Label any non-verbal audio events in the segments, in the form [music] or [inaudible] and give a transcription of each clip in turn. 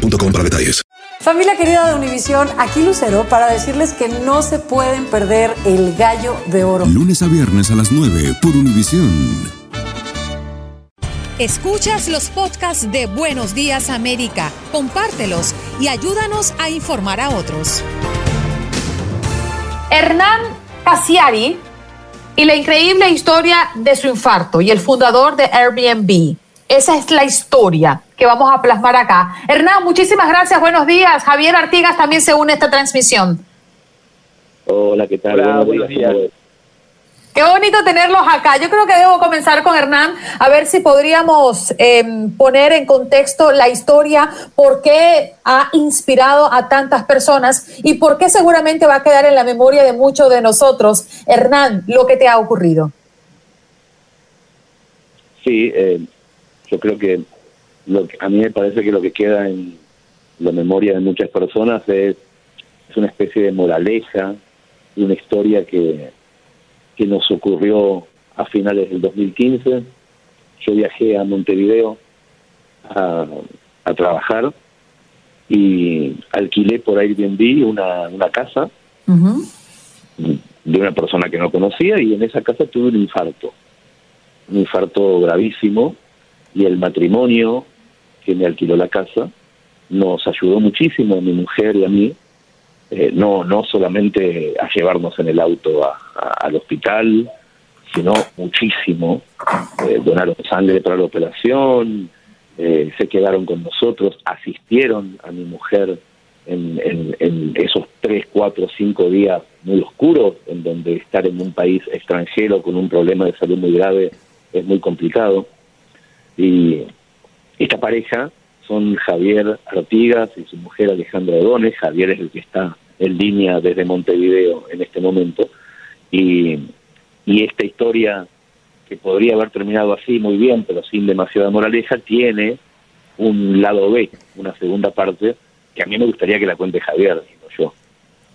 boostmobile.com para detalles. Familia querida de Univisión, aquí Lucero para decirles que no se pueden perder el gallo de oro. Lunes a viernes a las 9 por Univisión. Escuchas los podcasts de Buenos Días América, compártelos y ayúdanos a informar a otros. Hernán Casiari y la increíble historia de su infarto y el fundador de Airbnb. Esa es la historia que vamos a plasmar acá. Hernán, muchísimas gracias, buenos días. Javier Artigas también se une a esta transmisión. Hola, ¿qué tal? buenos, días. Qué bonito tenerlos acá. Yo creo que debo comenzar con Hernán, a ver si podríamos em, poner en contexto la historia, por qué ha inspirado a tantas personas y por qué seguramente va a quedar en la memoria de muchos de nosotros. Hernán, lo que te ha ocurrido. Sí, eh, yo creo que, lo a mí me parece que lo que queda en la memoria de muchas personas es, es una especie de moraleja, una historia que, que nos ocurrió a finales del 2015. Yo viajé a Montevideo a, a trabajar y alquilé por Airbnb una, una casa de una persona que no conocía y en esa casa tuve un infarto, un infarto gravísimo y el matrimonio que me alquiló la casa nos ayudó muchísimo a mi mujer y a mí, eh, no, no solamente a llevarnos en el auto al hospital, sino muchísimo. Eh, donaron sangre para la operación, eh, se quedaron con nosotros, asistieron a mi mujer en, en, en, esos tres, cuatro, cinco días muy oscuros, en donde estar en un país extranjero con un problema de salud muy grave es muy complicado. Y esta pareja son Javier Artigas y su mujer Alejandra Odones. Javier es el que está en línea desde Montevideo en este momento. Y, y esta historia, que podría haber terminado así muy bien, pero sin demasiada moraleja, tiene un lado B, una segunda parte, que a mí me gustaría que la cuente Javier, no yo.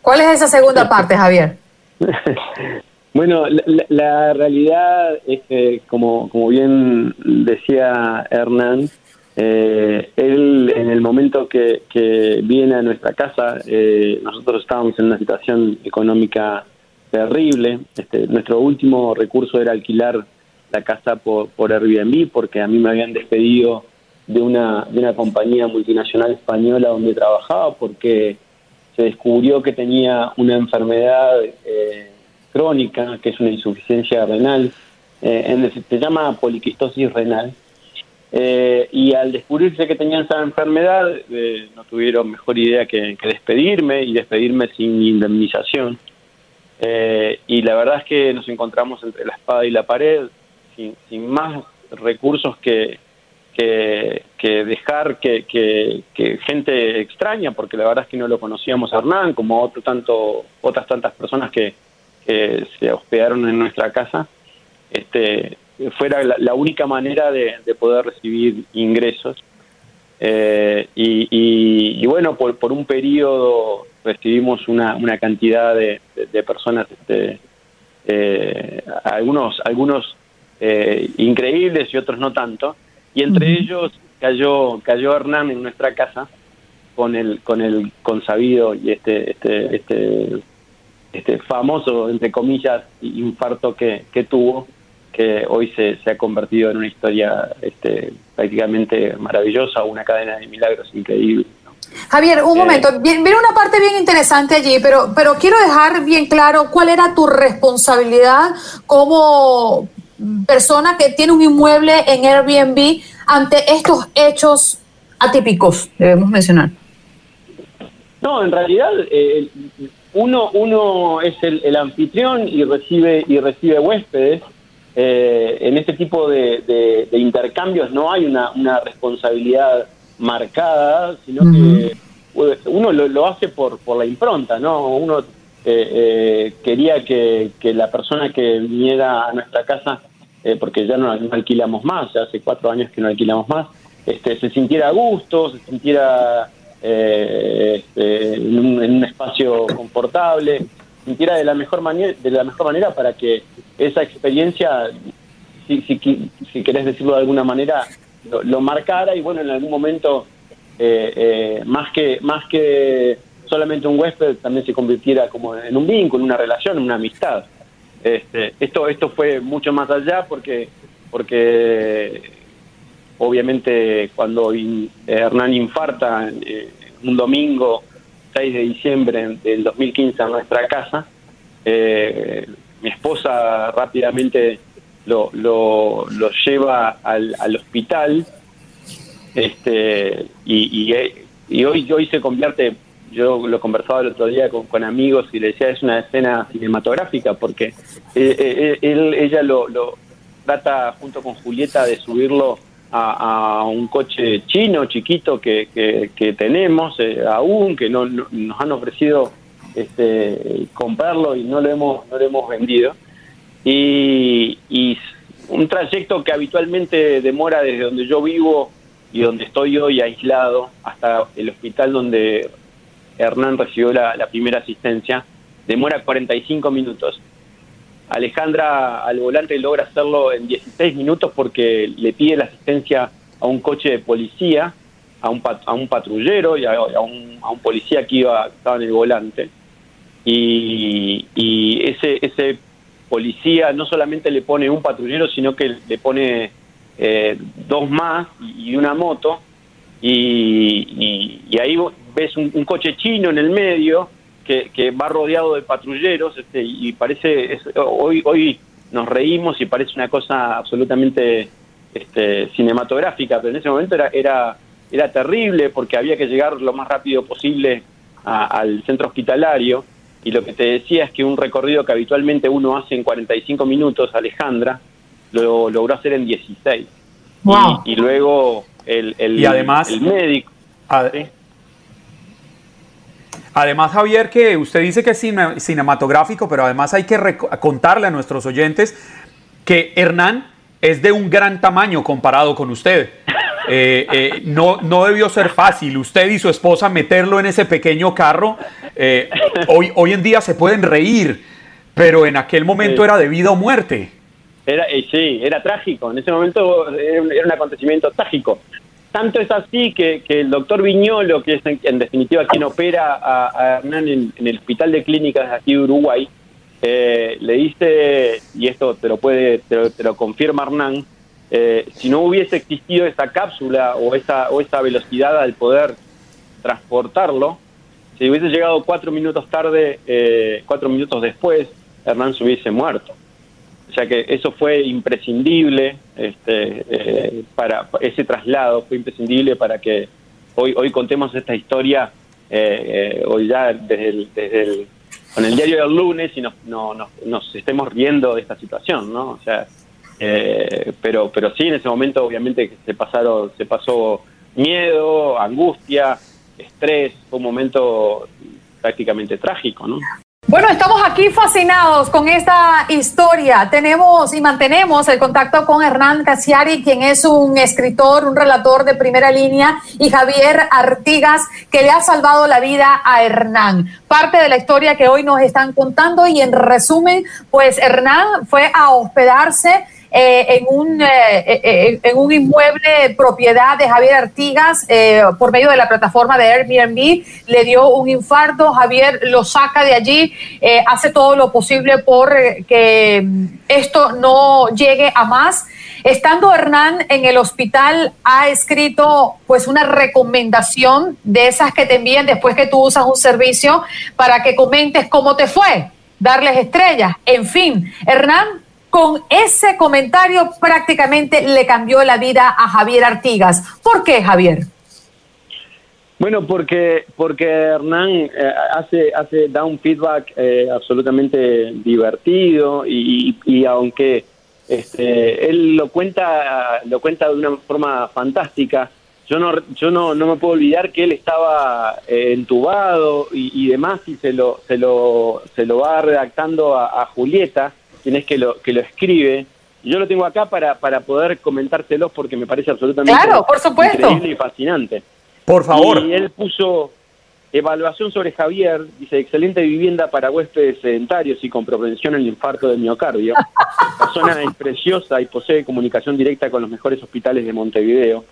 ¿Cuál es esa segunda [laughs] parte, Javier? [laughs] Bueno, la, realidad es que, como, como bien decía Hernán, eh, él en el momento que, que viene a nuestra casa, eh, nosotros estábamos en una situación económica terrible. Este, nuestro último recurso era alquilar la casa por, por Airbnb porque a mí me habían despedido de una, de una compañía multinacional española donde trabajaba porque se descubrió que tenía una enfermedad eh, crónica, que es una insuficiencia renal, eh, se llama poliquistosis renal. Eh, y al descubrirse que tenían esa enfermedad, eh, no tuvieron mejor idea que, despedirme y despedirme sin indemnización. Eh, y la verdad es que nos encontramos entre la espada y la pared, sin, sin más recursos que, que, que dejar que, que, gente extraña, porque la verdad es que no lo conocíamos a Hernán, como otro tanto, otras tantas personas que, que se hospedaron en nuestra casa, este, fuera la, única manera de, poder recibir ingresos. Eh, y, bueno, por, por un periodo recibimos una, una cantidad de, personas, este, eh, algunos, algunos eh, increíbles y otros no tanto, y entre ellos cayó, cayó Hernán en nuestra casa con el, con el consabido y este, este, este este famoso, entre comillas, infarto que, que tuvo, que hoy se, se, ha convertido en una historia este, prácticamente maravillosa, una cadena de milagros increíble. Javier, un eh, momento, viene una parte bien interesante allí, pero, pero quiero dejar bien claro cuál era tu responsabilidad como persona que tiene un inmueble en Airbnb ante estos hechos atípicos, debemos mencionar. No, en realidad eh, uno, uno es el, anfitrión y recibe, y recibe huéspedes. Eh, en este tipo de, intercambios no hay una, una responsabilidad marcada, sino que uno lo, hace por, por la impronta, ¿no? Uno eh, eh, quería que, que, la persona que viniera a nuestra casa, eh, porque ya no, alquilamos más, ya hace cuatro años que no alquilamos más, este, se sintiera a gusto, se sintiera este, en, un, espacio confortable, sintiera de la mejor manera, de la mejor manera para que esa experiencia, si, si, querés decirlo de alguna manera, lo, marcara y bueno, en algún momento, eh, eh, más, que, más que solamente un huésped, también se convirtiera como en un vínculo, una relación, una amistad. Este, esto, esto fue mucho más allá porque, porque obviamente cuando Hernán infarta eh, un domingo 6 de diciembre del 2015 a nuestra casa, mi esposa rápidamente lo, lo, lleva al, al hospital este y, y, hoy, hoy se convierte, yo lo conversaba el otro día con, amigos y le decía, es una escena cinematográfica porque eh, eh, él, ella lo, lo trata junto con Julieta de subirlo a, un coche chino chiquito que, que, tenemos eh, aún, que no, nos han ofrecido este, comprarlo y no lo hemos, no lo hemos vendido y, un trayecto que habitualmente demora desde donde yo vivo y donde estoy hoy aislado hasta el hospital donde Hernán recibió la, primera asistencia, demora 45 minutos. Alejandra al volante logra hacerlo en 16 minutos porque le pide la asistencia a un coche de policía, a un, a un patrullero y a, un, a un policía que iba, estaba en el volante. Y, y ese, ese policía no solamente le pone un patrullero, sino que le pone eh, dos más y una moto, y, ahí ves un, coche chino en el medio que, va rodeado de patrulleros, este, y parece, hoy, hoy nos reímos y parece una cosa absolutamente este, cinematográfica, pero en ese momento era, era, era terrible porque había que llegar lo más rápido posible al centro hospitalario y lo que te decía es que un recorrido que habitualmente uno hace en 45 minutos, Alejandra, lo logró hacer en 16. Y, luego el, el, además, el médico. Además, Javier, que usted dice que es cinematográfico, pero además hay que contarle a nuestros oyentes que Hernán es de un gran tamaño comparado con usted. Eh, eh, no, no debió ser fácil usted y su esposa meterlo en ese pequeño carro. Eh, hoy, hoy en día se pueden reír, pero en aquel momento era de vida o muerte. Era, sí, era trágico. En ese momento era un, acontecimiento trágico. Tanto es así que, el doctor Viñolo, que es en, definitiva quien opera a, Hernán en, el Hospital de Clínicas de aquí de Uruguay, le dice, y esto te lo puede, te lo confirma Hernán, eh, si no hubiese existido esa cápsula o esa, o esa velocidad al poder transportarlo, si hubiese llegado cuatro minutos tarde, eh, cuatro minutos después, Hernán se hubiese muerto. O sea que eso fue imprescindible este, eh, para ese traslado, fue imprescindible para que hoy, hoy contemos esta historia, hoy ya desde el, desde el, con el diario del lunes y nos, no, nos, nos estemos riendo de esta situación, ¿no? O sea, eh, pero, pero sí, en ese momento obviamente se pasaron, se pasó miedo, angustia, estrés, fue un momento prácticamente trágico, ¿no? Bueno, estamos aquí fascinados con esta historia. Tenemos y mantenemos el contacto con Hernán Casiari, quien es un escritor, un relator de primera línea, y Javier Artigas, que le ha salvado la vida a Hernán. Parte de la historia que hoy nos están contando y en resumen, pues Hernán fue a hospedarse eh, en, un, eh, eh, en un inmueble propiedad de Javier Artigas por medio de la plataforma de Airbnb. Le dio un infarto, Javier lo saca de allí, hace todo lo posible por que esto no llegue a más. Estando Hernán en el hospital, ha escrito pues una recomendación de esas que te envían después que tú usas un servicio para que comentes cómo te fue, darles estrellas, en fin. Hernán con ese comentario prácticamente le cambió la vida a Javier Artigas. ¿Por qué, Javier? Bueno, porque porque Hernán eh, hace hace da un feedback eh, absolutamente divertido y, aunque este, él lo cuenta lo cuenta de una forma fantástica, yo no yo no, no me puedo olvidar que él estaba eh, entubado y, y, demás y se lo se lo se lo va redactando a Julieta es que lo que lo escribe. Yo lo tengo acá para para poder comentárselos porque me parece absolutamente claro, por supuesto. increíble y fascinante. Por favor. Y él puso evaluación sobre Javier dice excelente vivienda para huéspedes sedentarios y con propensión al infarto del miocardio. [laughs] La zona es preciosa y posee comunicación directa con los mejores hospitales de Montevideo.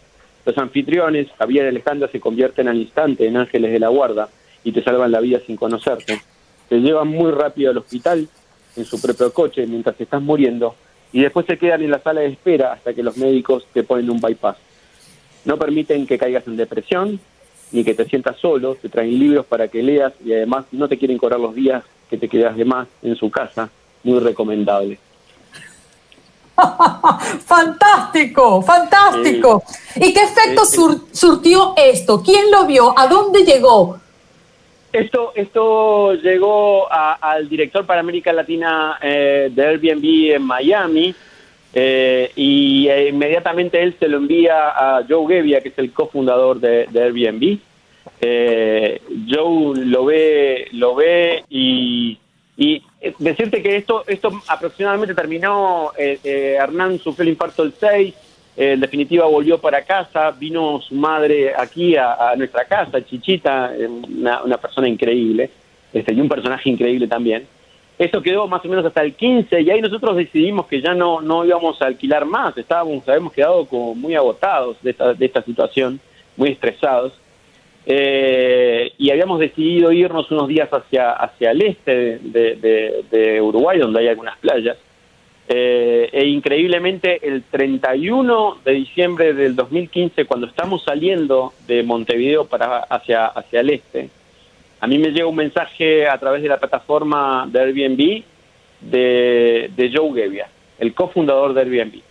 Los anfitriones, Javier y Alejandra, se convierten al instante en ángeles de la guarda y te salvan la vida sin conocerte. Te llevan muy rápido al hospital en su propio coche mientras estás muriendo y después se quedan en la sala de espera hasta que los médicos te ponen un bypass. No permiten que caigas en depresión ni que te sientas solo, te traen libros para que leas y además no te quieren cobrar los días que te quedas de más en su casa. Muy recomendable. [laughs] fantástico, fantástico. ¿Y qué efecto sur- surtió esto? ¿Quién lo vio? ¿A dónde llegó? Esto, esto llegó al director para América Latina eh, de Airbnb en Miami eh, y eh, inmediatamente él se lo envía a Joe Gebbia, que es el cofundador de, de Airbnb. Eh, Joe lo ve, lo ve y, y decirte que esto, esto aproximadamente terminó, eh, Hernán sufrió el infarto el 6, eh, en definitiva volvió para casa, vino su madre aquí a, nuestra casa, Chichita, eh, una, una persona increíble, este, y un personaje increíble también. Eso quedó más o menos hasta el 15 y ahí nosotros decidimos que ya no, no íbamos a alquilar más, estábamos, habíamos quedado como muy agotados de esta, de esta situación, muy estresados. Eh, y habíamos decidido irnos unos días hacia, hacia el este de Uruguay, donde hay algunas playas. Eh, e increíblemente el 31 de diciembre del 2015, cuando estamos saliendo de Montevideo para hacia, hacia el este, a mí me llega un mensaje a través de la plataforma de Airbnb de, de Joe Gebbia, el cofundador de Airbnb.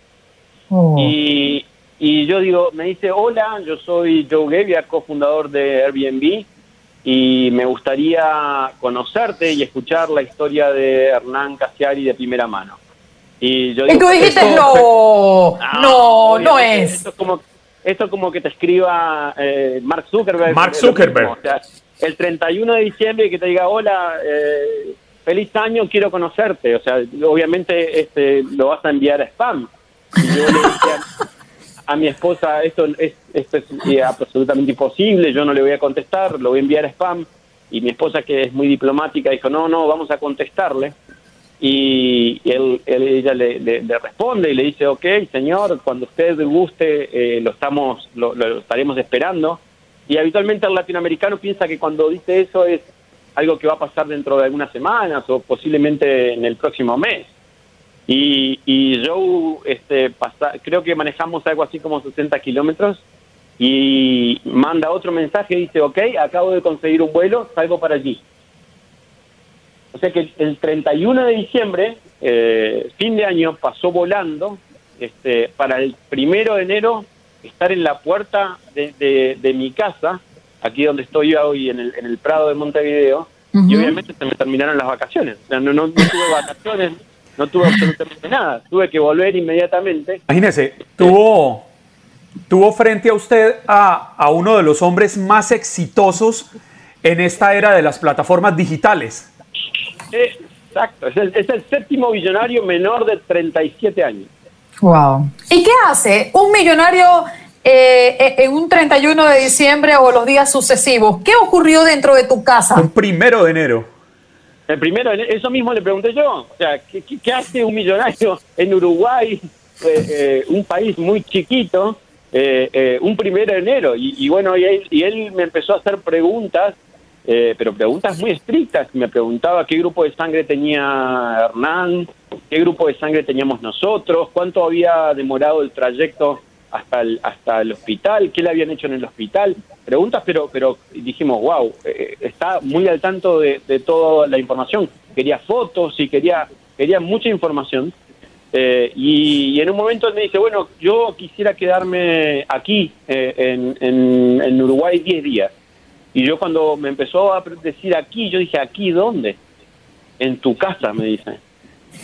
Y, y yo digo, me dice, hola, yo soy Joe Gebbia, cofundador de Airbnb, y me gustaría conocerte y escuchar la historia de Hernán Casiari de primera mano. Y yo Y tú dijiste, no, [laughs] no, no obviamente, es. Esto es como, esto es como que te escriba eh, Mark Zuckerberg. Mark Zuckerberg. o sea, el 31 de diciembre que te diga, hola, eh, feliz año, quiero conocerte. O sea, obviamente este lo vas a enviar a spam. Y yo le dije a, [laughs] a mi esposa, esto es, esto es eh, absolutamente imposible, yo no le voy a contestar, lo voy a enviar a spam. Y mi esposa, que es muy diplomática, dijo, no, no, vamos a contestarle. Y él, ella le, responde y le dice, ok, señor, cuando usted guste, eh, lo, estamos, lo, lo estaremos esperando. Y habitualmente el latinoamericano piensa que cuando dice eso es algo que va a pasar dentro de algunas semanas o posiblemente en el próximo mes. Y, y Joe, este, creo que manejamos algo así como 60 kilómetros y manda otro mensaje y dice, ok, acabo de conseguir un vuelo, salgo para allí. O sea que el 31 de diciembre, eh, fin de año, pasó volando este, para el primero de enero estar en la puerta de, de- de mi casa, aquí donde estoy yo hoy en el, en el Prado de Montevideo, y obviamente se me terminaron las vacaciones. O sea, no, no- no tuve vacaciones, no tuve absolutamente nada. Tuve que volver inmediatamente. Imagínese, tuvo, tuvo frente a usted a, a uno de los hombres más exitosos en esta era de las plataformas digitales. Exacto, es el, es el séptimo billonario menor de 37 años. Wow. ¿Y qué hace un millonario eh, eh, en un 31 de diciembre o los días sucesivos? ¿Qué ocurrió dentro de tu casa? Un primero de enero. El primero, eso mismo le pregunté yo. O sea, ¿qué, qué- qué hace un millonario en Uruguay, eh, eh, un país muy chiquito, eh, eh, un primero de enero? Y, y bueno, y él, y él me empezó a hacer preguntas, eh, pero preguntas muy estrictas. Me preguntaba qué grupo de sangre tenía Hernán, qué grupo de sangre teníamos nosotros, cuánto había demorado el trayecto hasta el, hasta el hospital, qué le habían hecho en el hospital. Preguntas, pero, pero dijimos, wow, eh, está muy al tanto de, de toda la información. Quería fotos y quería, quería mucha información. Eh, y, en un momento me dice, bueno, yo quisiera quedarme aquí eh, en, en, en Uruguay 10 días. Y yo cuando me empezó a decir aquí, yo dije, ¿aquí dónde? En tu casa, me dice.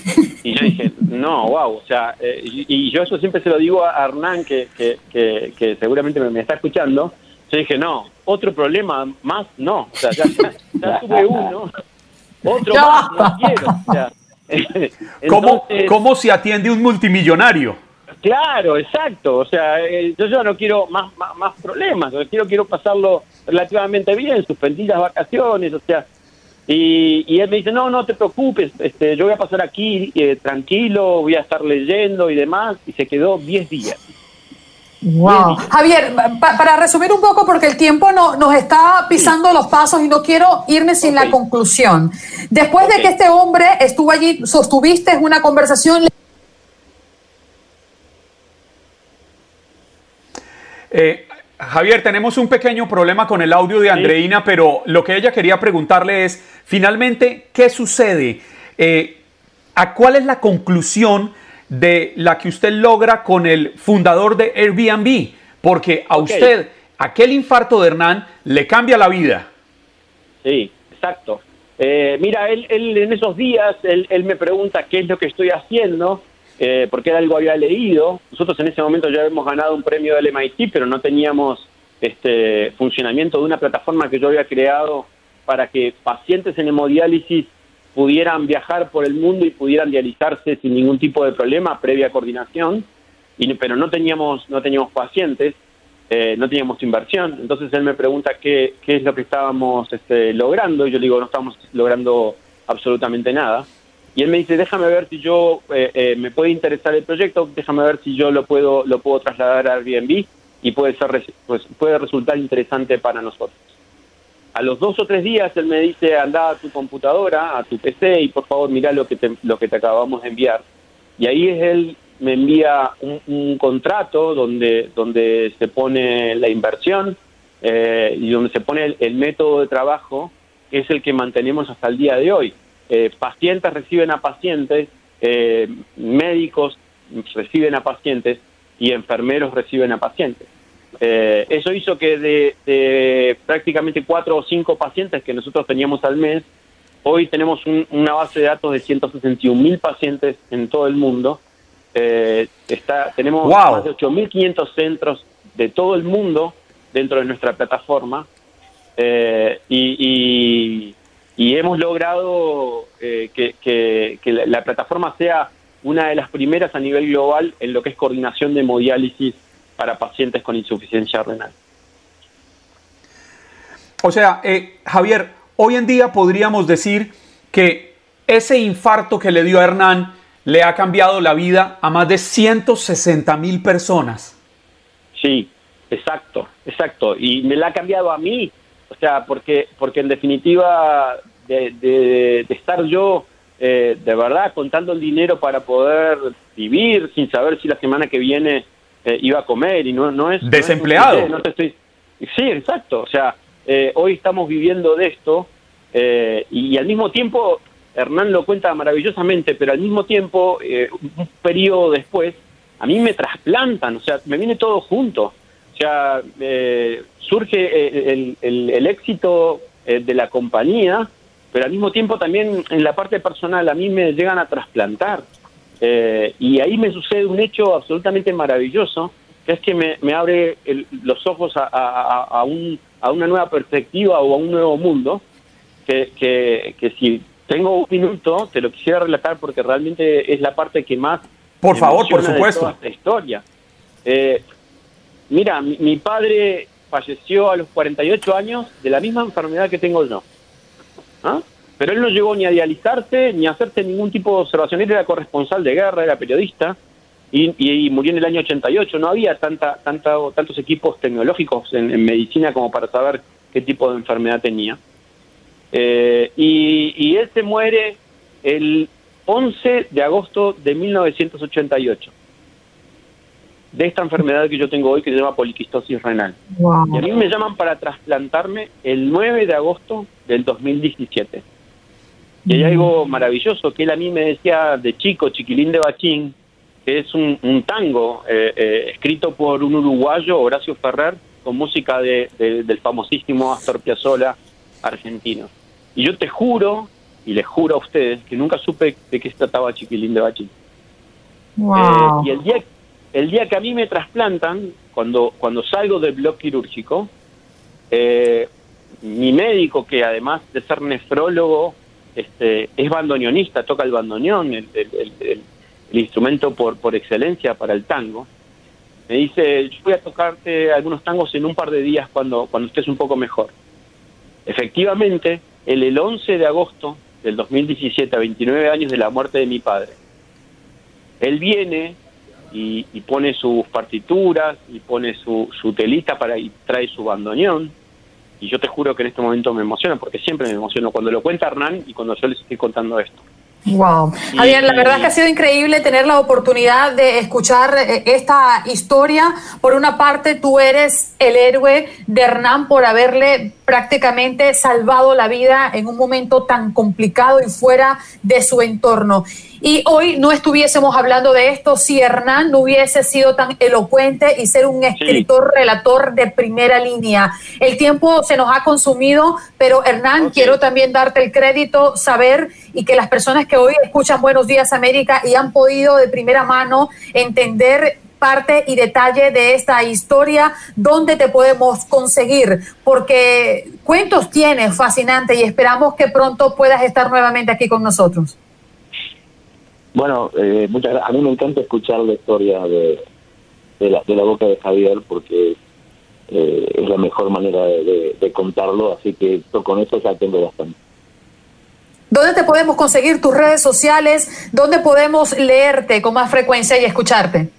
[laughs] Y yo dije, no, wow, o sea, eh, y, yo eso siempre se lo digo a Hernán, que, que, seguramente me, está escuchando. Yo dije, no, otro problema más, no, o sea, ya, [laughs] tuve uno, otro más, no quiero. O sea, [laughs] ¿Cómo, ¿Cómo se atiende un multimillonario? Claro, exacto. O sea, eh, yo ya no quiero más, más, problemas. Quiero, quiero pasarlo relativamente bien, suspendí las vacaciones, o sea. Y, y, él me dice, no, no te preocupes, este, yo voy a pasar aquí eh, tranquilo, voy a estar leyendo y demás. Y se quedó 10 días. Wow. Javier, para resumir un poco, porque el tiempo no, nos está pisando los pasos y no quiero irme sin la conclusión. Después de que este hombre estuvo allí, sostuviste una conversación. Eh, Javier, tenemos un pequeño problema con el audio de Andreina, pero lo que ella quería preguntarle es, finalmente, ¿qué sucede? Eh, ¿A cuál es la conclusión de la que usted logra con el fundador de Airbnb? Porque a usted, aquel infarto de Hernán le cambia la vida. Sí, exacto. Eh, mira, él, en esos días, él, él me pregunta qué es lo que estoy haciendo eh, porque era algo había leído. Nosotros en ese momento ya habíamos ganado un premio del MIT, pero no teníamos este funcionamiento de una plataforma que yo había creado para que pacientes en hemodiálisis pudieran viajar por el mundo y pudieran dializarse sin ningún tipo de problema previa coordinación, y, pero no teníamos, no teníamos pacientes, eh, no teníamos inversión. Entonces él me pregunta qué, qué es lo que estábamos este, logrando, y yo digo, no estamos logrando absolutamente nada. Y él me dice, déjame ver si yo eh, eh, me puede interesar el proyecto, déjame ver si yo lo puedo lo puedo trasladar a Airbnb y puede ser pues puede resultar interesante para nosotros. A los dos o tres días él me dice, anda a tu computadora, a tu PC y por favor mira lo que te, lo que te acabamos de enviar. Y ahí es él me envía un, contrato donde donde se pone la inversión eh, y donde se pone el método de trabajo que es el que mantenemos hasta el día de hoy eh, pacientes reciben a pacientes, eh, médicos reciben a pacientes y enfermeros reciben a pacientes. Eh, eso hizo que de, prácticamente cuatro o cinco pacientes que nosotros teníamos al mes, hoy tenemos una base de datos de 161 mil pacientes en todo el mundo. está, tenemos más de 8.500 centros de todo el mundo dentro de nuestra plataforma. y, y hemos logrado eh, que, la, plataforma sea una de las primeras a nivel global en lo que es coordinación de hemodiálisis para pacientes con insuficiencia renal. O sea, eh, Javier, hoy en día podríamos decir que ese infarto que le dio a Hernán le ha cambiado la vida a más de 160 mil personas. Sí, exacto, exacto. Y me la ha cambiado a mí, o sea, porque, porque en definitiva de, estar yo eh, de verdad contando el dinero para poder vivir sin saber si la semana que viene eh, iba a comer y no, no es... Desempleado. No, estoy... Sí, exacto. O sea, eh, hoy estamos viviendo de esto y, al mismo tiempo, Hernán lo cuenta maravillosamente, pero al mismo tiempo, un periodo después, a mí me trasplantan, o sea, me viene todo junto. O sea, surge el, el, el éxito de la compañía pero al mismo tiempo también en la parte personal a mí me llegan a trasplantar. Eh, y ahí me sucede un hecho absolutamente maravilloso, que es que me, me abre los ojos a, a, un, a una nueva perspectiva o a un nuevo mundo, que, que, que, si tengo un minuto te lo quisiera relatar porque realmente es la parte que más... Por favor, por supuesto. De esta historia. Eh, mira, mi, mi padre falleció a los 48 años de la misma enfermedad que tengo yo. ¿Ah? Pero él no llegó ni a dializarse ni a hacerse ningún tipo de observación. Él era corresponsal de guerra, era periodista y, murió en el año 88. No había tanta, tanta, tantos equipos tecnológicos en, medicina como para saber qué tipo de enfermedad tenía. Eh, y, y él se muere el 11 de agosto de 1988 de esta enfermedad que yo tengo hoy que se llama poliquistosis renal. Y a mí me llaman para trasplantarme el 9 de agosto del 2017. Y hay algo maravilloso que él a mí me decía de chico, Chiquilín de Bachín, que es un, tango eh, eh, escrito por un uruguayo, Horacio Ferrer, con música de, del famosísimo Astor Piazzolla argentino. Y yo te juro, y les juro a ustedes que nunca supe de qué se trataba Chiquilín de Bachi. Wow. Eh, y el día, el día que a mí me trasplantan, cuando, cuando salgo del bloque quirúrgico, eh, mi médico, que además de ser nefrólogo, este, es bandoneonista, toca el bandoneón, el, instrumento por, por excelencia para el tango, me dice, yo voy a tocarte algunos tangos en un par de días cuando, cuando estés un poco mejor. Efectivamente, el, el 11 de agosto del 2017, a 29 años de la muerte de mi padre, él viene y, y pone sus partituras y pone su, su telita para y trae su bandoneón. Y yo te juro que en este momento me emociona, porque siempre me emociono cuando lo cuenta Hernán y cuando yo les estoy contando esto. Wow. Javier, la verdad es que ha sido increíble tener la oportunidad de escuchar eh, esta historia. Por una parte, tú eres el héroe de Hernán por haberle prácticamente salvado la vida en un momento tan complicado y fuera de su entorno. Y hoy no estuviésemos hablando de esto si Hernán no hubiese sido tan elocuente y ser un escritor, relator de primera línea. El tiempo se nos ha consumido, pero Hernán, quiero también darte el crédito, saber y que las personas que hoy escuchan Buenos Días América y han podido de primera mano entender parte y detalle de esta historia, dónde te podemos conseguir, porque cuentos tienes fascinante y esperamos que pronto puedas estar nuevamente aquí con nosotros. Bueno, eh, muchas gra- a mí me encanta escuchar la historia de, de, la, de la boca de Javier porque eh, es la mejor manera de, de- de contarlo, así que con eso ya tengo bastante. ¿Dónde te podemos conseguir tus redes sociales? ¿Dónde podemos leerte con más frecuencia y escucharte?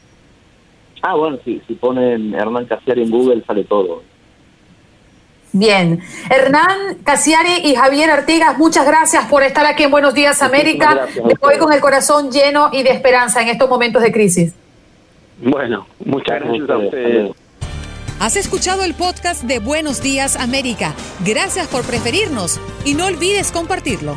Ah, bueno, si, si ponen Hernán Casiari en Google sale todo. Bien. Hernán Casiari y Javier Artigas, muchas gracias por estar aquí en Buenos Días América. Me voy con el corazón lleno y de esperanza en estos momentos de crisis. Bueno, muchas gracias a ustedes. Has escuchado el podcast de Buenos Días América. Gracias por preferirnos y no olvides compartirlo.